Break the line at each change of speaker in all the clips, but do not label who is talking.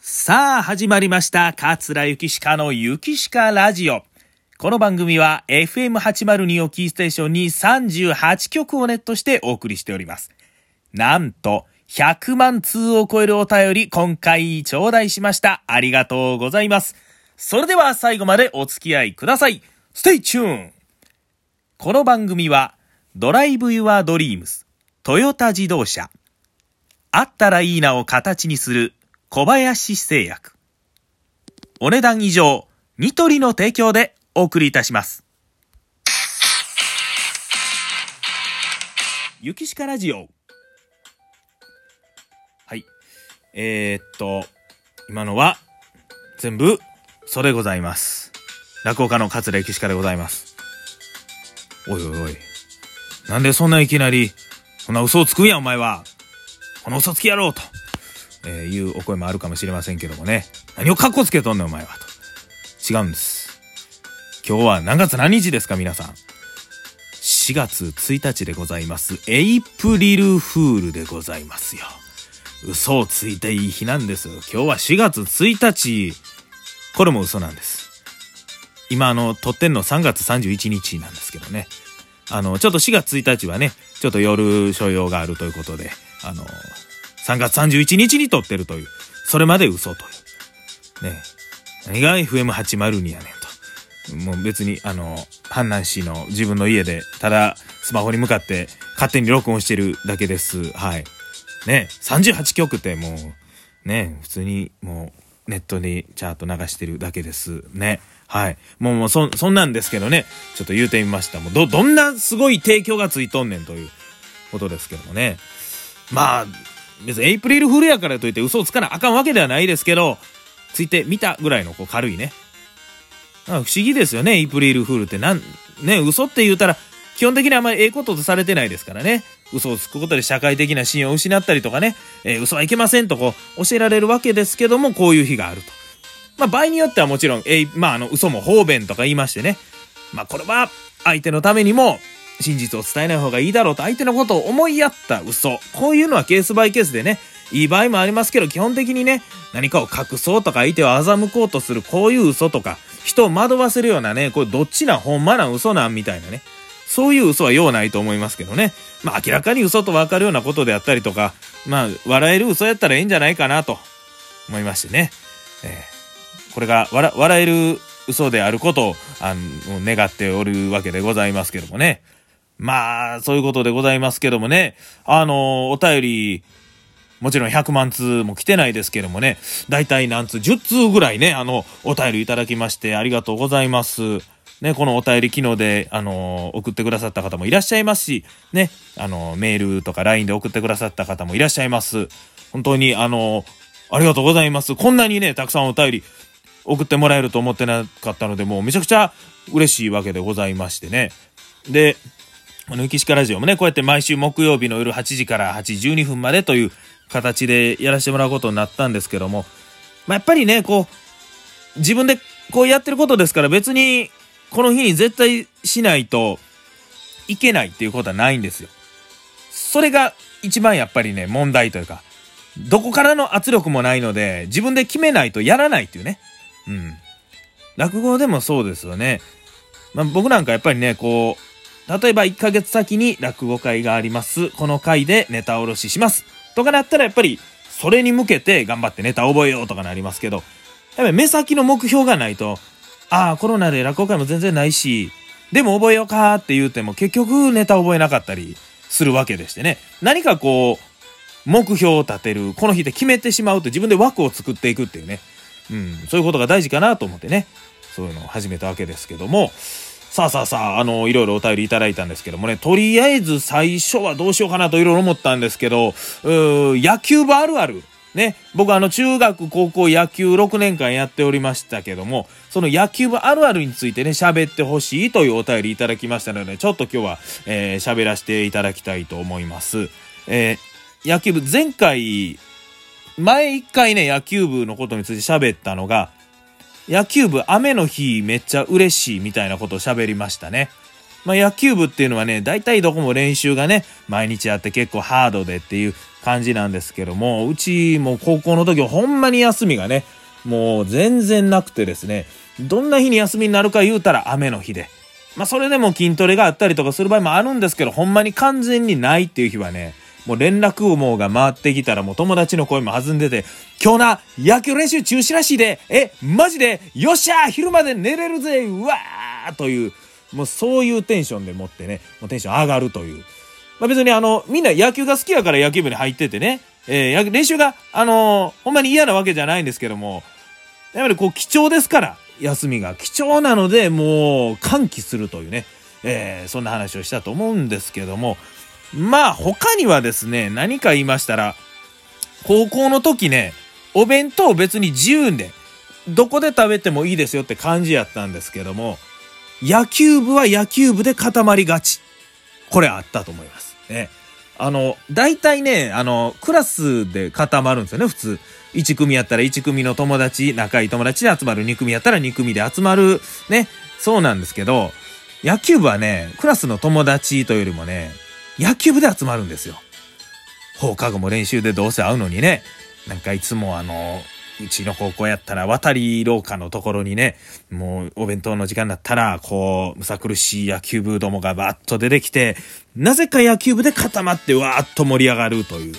さあ、始まりました。桂ゆきしかのゆきしかラジオ。この番組は FM802 をキーステーションに38局をネットしてお送りしております。なんと、100万通を超えるお便り、今回頂戴しました。ありがとうございます。それでは最後までお付き合いください。 Stay tuned この番組は、 Drive Your Dreams、トヨタ自動車、あったらいいなを形にする小林製薬。お値段以上、ニトリの提供でお送りいたします。ゆきしかラジオ。はい。えー、っと、今のは、全部、それございます。落語家の桂ゆきしかでございます。おいおいおい。なんでそんないきなり、そんな嘘をつくんや、お前は。この嘘つきやろうと、えーいうお声もあるかもしれませんけどもね。何をカッコつけとんねん、お前は。と。違うんです。今日は何月何日ですか、皆さん。4月1日でございます。エイプリルフールでございますよ。嘘をついていい日なんですよ。今日は4月1日。これも嘘なんです。今、あの、撮ってんの3月31日なんですけどね。あの、ちょっと4月1日はね、ちょっと夜所用があるということで、あの、3月31日に撮ってるという、それまで嘘という。ね何が FM802 やねんと。もう別に、あの、阪南市の自分の家で、ただスマホに向かって勝手に録音してるだけです。はい。ね38曲ってもう、ね普通にもうネットにチャート流してるだけです。ね。はい。もう、もうそ、そんなんですけどね、ちょっと言うてみました。もう、ど、どんなすごい提供がついとんねんということですけどもね。まあ、別にエイプリルフールやからといって嘘をつかなあかんわけではないですけど、ついてみたぐらいのこう軽いね。あ不思議ですよね、エイプリルフールって。なん、ね、嘘って言うたら、基本的にあんまりええこととされてないですからね。嘘をつくことで社会的な信用を失ったりとかね、えー嘘はいけませんとこう教えられるわけですけども、こういう日があると。まあ場合によってはもちろん、えいまああの嘘も方便とか言いましてね。まあこれは相手のためにも真実を伝えない方がいいだろうと相手のことを思いやった嘘。こういうのはケースバイケースでね、いい場合もありますけど、基本的にね、何かを隠そうとか相手を欺こうとするこういう嘘とか、人を惑わせるようなね、これどっちな、ほんまな、嘘なんみたいなね。そういう嘘は用ないと思いますけどね。まあ明らかに嘘と分かるようなことであったりとか、まあ笑える嘘やったらいいんじゃないかなと思いましてね。えーこれが笑笑える嘘であることをあの願っておるわけでございますけどもね。まあ、そういうことでございますけどもね。あの、お便り、もちろん100万通も来てないですけどもね。だいたい何通 ?10 通ぐらいね、あの、お便りいただきましてありがとうございます。ね、このお便り機能で、あの、送ってくださった方もいらっしゃいますし、ね、あの、メールとか LINE で送ってくださった方もいらっしゃいます。本当に、あの、ありがとうございます。こんなにね、たくさんお便り送ってもらえると思ってなかったので、もうめちゃくちゃ嬉しいわけでございましてね。で、あの、ゆきラジオもね、こうやって毎週木曜日の夜8時から8時12分までという形でやらせてもらうことになったんですけども、まあ、やっぱりね、こう、自分でこうやってることですから別にこの日に絶対しないといけないっていうことはないんですよ。それが一番やっぱりね、問題というか、どこからの圧力もないので、自分で決めないとやらないっていうね。うん。落語でもそうですよね。まあ、僕なんかやっぱりね、こう、例えば1ヶ月先に落語会があります。この回でネタおろしします。とかなったらやっぱり、それに向けて頑張ってネタ覚えようとかなりますけど、やっぱり目先の目標がないと、ああ、コロナで落語会も全然ないし、でも覚えようかって言うても結局ネタ覚えなかったりするわけでしてね。何かこう、目標を立てる、この日で決めてしまうと自分で枠を作っていくっていうね。うん、そういうことが大事かなと思ってね、そういうのを始めたわけですけども、さあさあさあ、あの、いろいろお便りいただいたんですけどもね、とりあえず最初はどうしようかなといろいろ思ったんですけど、うー野球部あるある。ね、僕あの中学高校野球6年間やっておりましたけども、その野球部あるあるについてね、喋ってほしいというお便りいただきましたので、ちょっと今日は、えー喋らせていただきたいと思います。えー野球部、前回、前一回ね、野球部のことについて喋ったのが、野球部雨の日めっちゃ嬉しいみたいなことを喋りましたね。まあ、野球部っていうのはね、大体どこも練習がね、毎日あって結構ハードでっていう感じなんですけども、うちも高校の時ほんまに休みがね、もう全然なくてですね、どんな日に休みになるか言うたら雨の日で。まあそれでも筋トレがあったりとかする場合もあるんですけど、ほんまに完全にないっていう日はね、もう連絡網が回ってきたらもう友達の声も弾んでて、今日な、野球練習中止らしいで、え、マジで、よっしゃ昼まで寝れるぜ。うわーという、もうそういうテンションでもってね、もうテンション上がるという。まあ別にあの、みんな野球が好きやから野球部に入っててね、えー、練習が、あのー、ほんまに嫌なわけじゃないんですけども、やっぱりこう貴重ですから、休みが貴重なので、もう歓喜するというね、えー、そんな話をしたと思うんですけども、まあ他にはですね、何か言いましたら、高校の時ね、お弁当別に自由で、どこで食べてもいいですよって感じやったんですけども、野球部は野球部で固まりがち。これあったと思います。ね。あの、大体ね、あの、クラスで固まるんですよね、普通。1組やったら1組の友達、仲いい友達で集まる。2組やったら2組で集まる。ね。そうなんですけど、野球部はね、クラスの友達というよりもね、野球部で集まるんですよ。放課後も練習でどうせ会うのにね、なんかいつもあの、うちの高校やったら渡り廊下のところにね、もうお弁当の時間だったら、こう、むさ苦しい野球部どもがバッと出てきて、なぜか野球部で固まってわーっと盛り上がるという。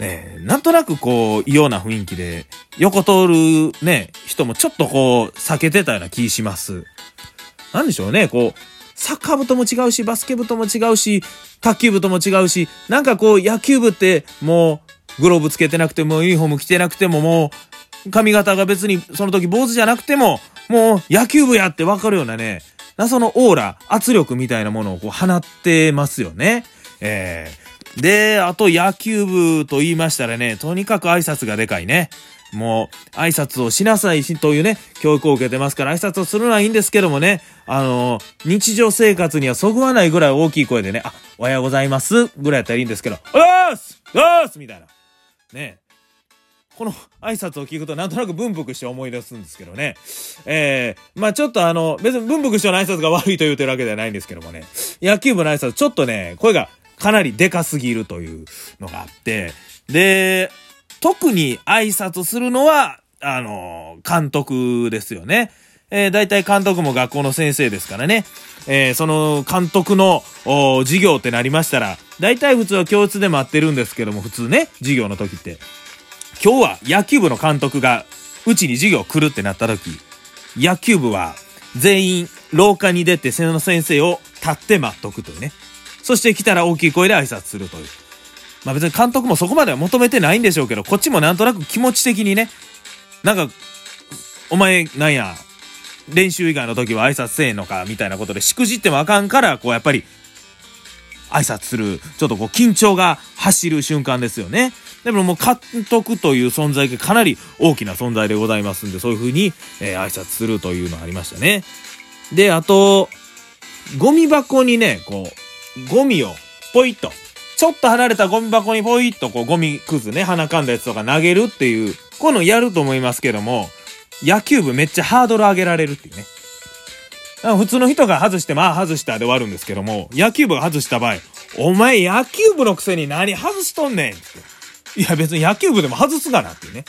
ね、なんとなくこう、異様な雰囲気で、横通るね、人もちょっとこう、避けてたような気します。なんでしょうね、こう、サッカー部とも違うし、バスケ部とも違うし、卓球部とも違うし、なんかこう、野球部ってもう、グローブつけてなくても、ユニフォーム着てなくても、もう、髪型が別にその時坊主じゃなくても、もう野球部やってわかるようなね、謎のオーラ、圧力みたいなものをこう放ってますよね。えー、で、あと野球部と言いましたらね、とにかく挨拶がでかいね。もう、挨拶をしなさいし、というね、教育を受けてますから、挨拶をするのはいいんですけどもね、あの、日常生活にはそぐわないぐらい大きい声でね、あ、おはようございます、ぐらいやったらいいんですけど、おーすおーすみたいな。ねこの挨拶を聞くとなんとなく文福師匠思い出すんですけどね。えー、まあちょっとあの、別に文福師匠の挨拶が悪いと言うてるわけではないんですけどもね、野球部の挨拶ちょっとね、声がかなりでかすぎるというのがあって、で、特に挨拶するのは、あの、監督ですよね。えー、大体監督も学校の先生ですからね。えー、その監督の授業ってなりましたら、大体普通は教室で待ってるんですけども、普通ね、授業の時って。今日は野球部の監督が、うちに授業来るってなった時、野球部は全員廊下に出てその先生を立って待っとくというね。そして来たら大きい声で挨拶するという。まあ別に監督もそこまでは求めてないんでしょうけど、こっちもなんとなく気持ち的にね、なんか、お前なんや、練習以外の時は挨拶せえのか、みたいなことでしくじってもあかんから、こうやっぱり、挨拶する、ちょっとこう緊張が走る瞬間ですよね。でももう監督という存在がかなり大きな存在でございますんで、そういう風に、えー、挨拶するというのがありましたね。で、あと、ゴミ箱にね、こう、ゴミをポイッとちょっと離れたゴミ箱にポイッとこうゴミくずね、鼻かんだやつとか投げるっていう、こういうのやると思いますけども、野球部めっちゃハードル上げられるっていうね。普通の人が外して、まあ外したで終わるんですけども、野球部が外した場合、お前野球部のくせに何外しとんねんって。いや別に野球部でも外すがなっていうね。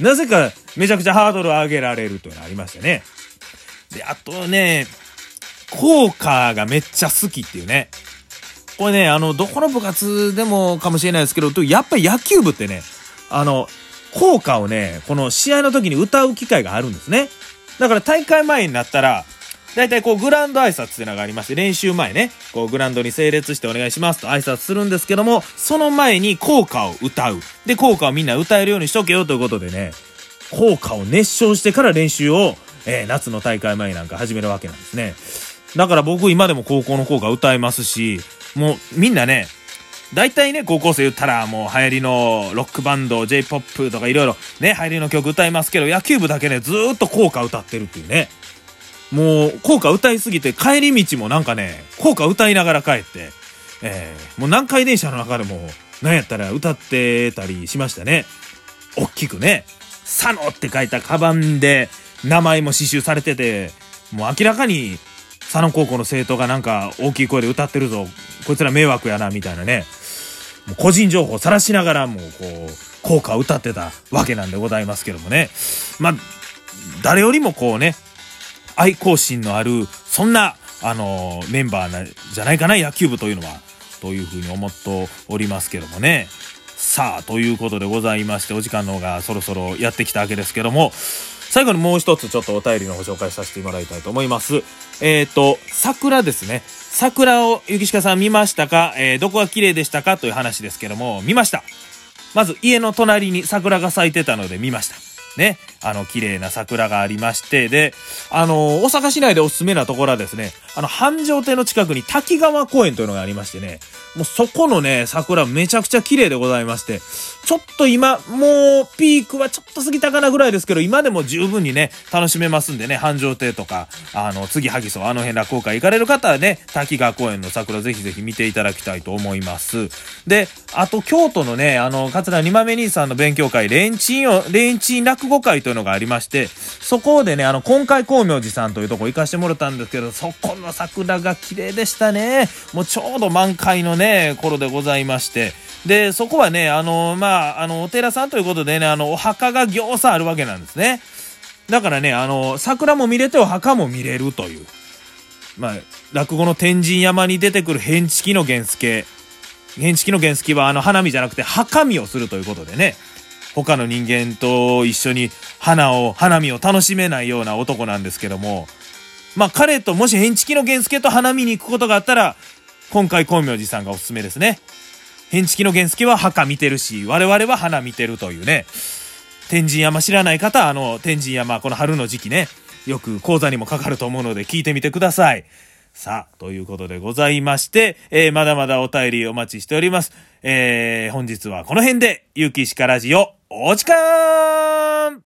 なぜかめちゃくちゃハードル上げられるというのがありましたね。で、あとね、効果がめっちゃ好きっていうね。これね、あの、どこの部活でもかもしれないですけど、やっぱり野球部ってね、あの、効果をね、この試合の時に歌う機会があるんですね。だから大会前になったら、だいたいこうグランド挨拶っていうのがありまして、練習前ね、こうグラウンドに整列してお願いしますと挨拶するんですけども、その前に効果を歌う。で、効果をみんな歌えるようにしとけよということでね、効果を熱唱してから練習を、えー、夏の大会前なんか始めるわけなんですね。だから僕今でも高校の効果歌いますし、もうみんなね、大体ね、高校生言ったらもう流行りのロックバンド、J-POP とかいろいろね、流行りの曲歌いますけど、野球部だけね、ずーっと効果歌ってるっていうね。もう、効果歌いすぎて帰り道もなんかね、効果歌いながら帰って、えー、もう南海電車の中でも、なんやったら歌ってたりしましたね。おっきくね、佐野って書いたカバンで、名前も刺繍されてて、もう明らかに佐野高校の生徒がなんか大きい声で歌ってるぞ。こいつら迷惑やな、みたいなね。もう個人情報を晒しながらもう、こう、効果を歌ってたわけなんでございますけどもね。まあ、誰よりもこうね、愛好心のある、そんな、あのメンバーなじゃないかな、野球部というのは。というふうに思っておりますけどもね。さあ、ということでございまして、お時間の方がそろそろやってきたわけですけども、最後にもう一つちょっとお便りのご紹介させてもらいたいと思います。えっ、ー、と、桜ですね。桜を、ゆきしかさん見ましたか？えー、どこが綺麗でしたか？という話ですけども、見ました。まず家の隣に桜が咲いてたので見ました。ね、あの、綺麗な桜がありまして、で、あの、大阪市内でおすすめなところはですね、あの、繁盛亭の近くに滝川公園というのがありましてね、もうそこのね、桜めちゃくちゃ綺麗でございまして、ちょっと今、もう、ピークはちょっと過ぎたかなぐらいですけど、今でも十分にね、楽しめますんでね、繁盛亭とか、あの、次、萩荘、あの辺落語会行かれる方はね、滝川公園の桜ぜひぜひ見ていただきたいと思います。で、あと、京都のね、あの、桂二豆兄さんの勉強会、レンチンを、レンチン落語会とというのがありまして、そこでね、あの、今回光明寺さんというとこ行かしてもらったんですけど、そこの桜が綺麗でしたね。もうちょうど満開のね、頃でございまして、で、そこはね、あの、まあ、あの、お寺さんということでね、あの、お墓が行さあるわけなんですね。だからね、あの、桜も見れてお墓も見れるという。まあ、落語の天神山に出てくる変地の原付。変地の原付はあの花見じゃなくて墓見をするということでね。他の人間と一緒に花を、花見を楽しめないような男なんですけども、まあ彼ともし変地の原付と花見に行くことがあったら、今回光明寺さんがおすすめですね。変地の原付は墓見てるし、我々は花見てるというね。天神山知らない方、あの、天神山、この春の時期ね、よく講座にもかかると思うので聞いてみてください。さあ、ということでございまして、えー、まだまだお便りお待ちしております。えー、本日はこの辺で、ゆうきしかラジオ、お時間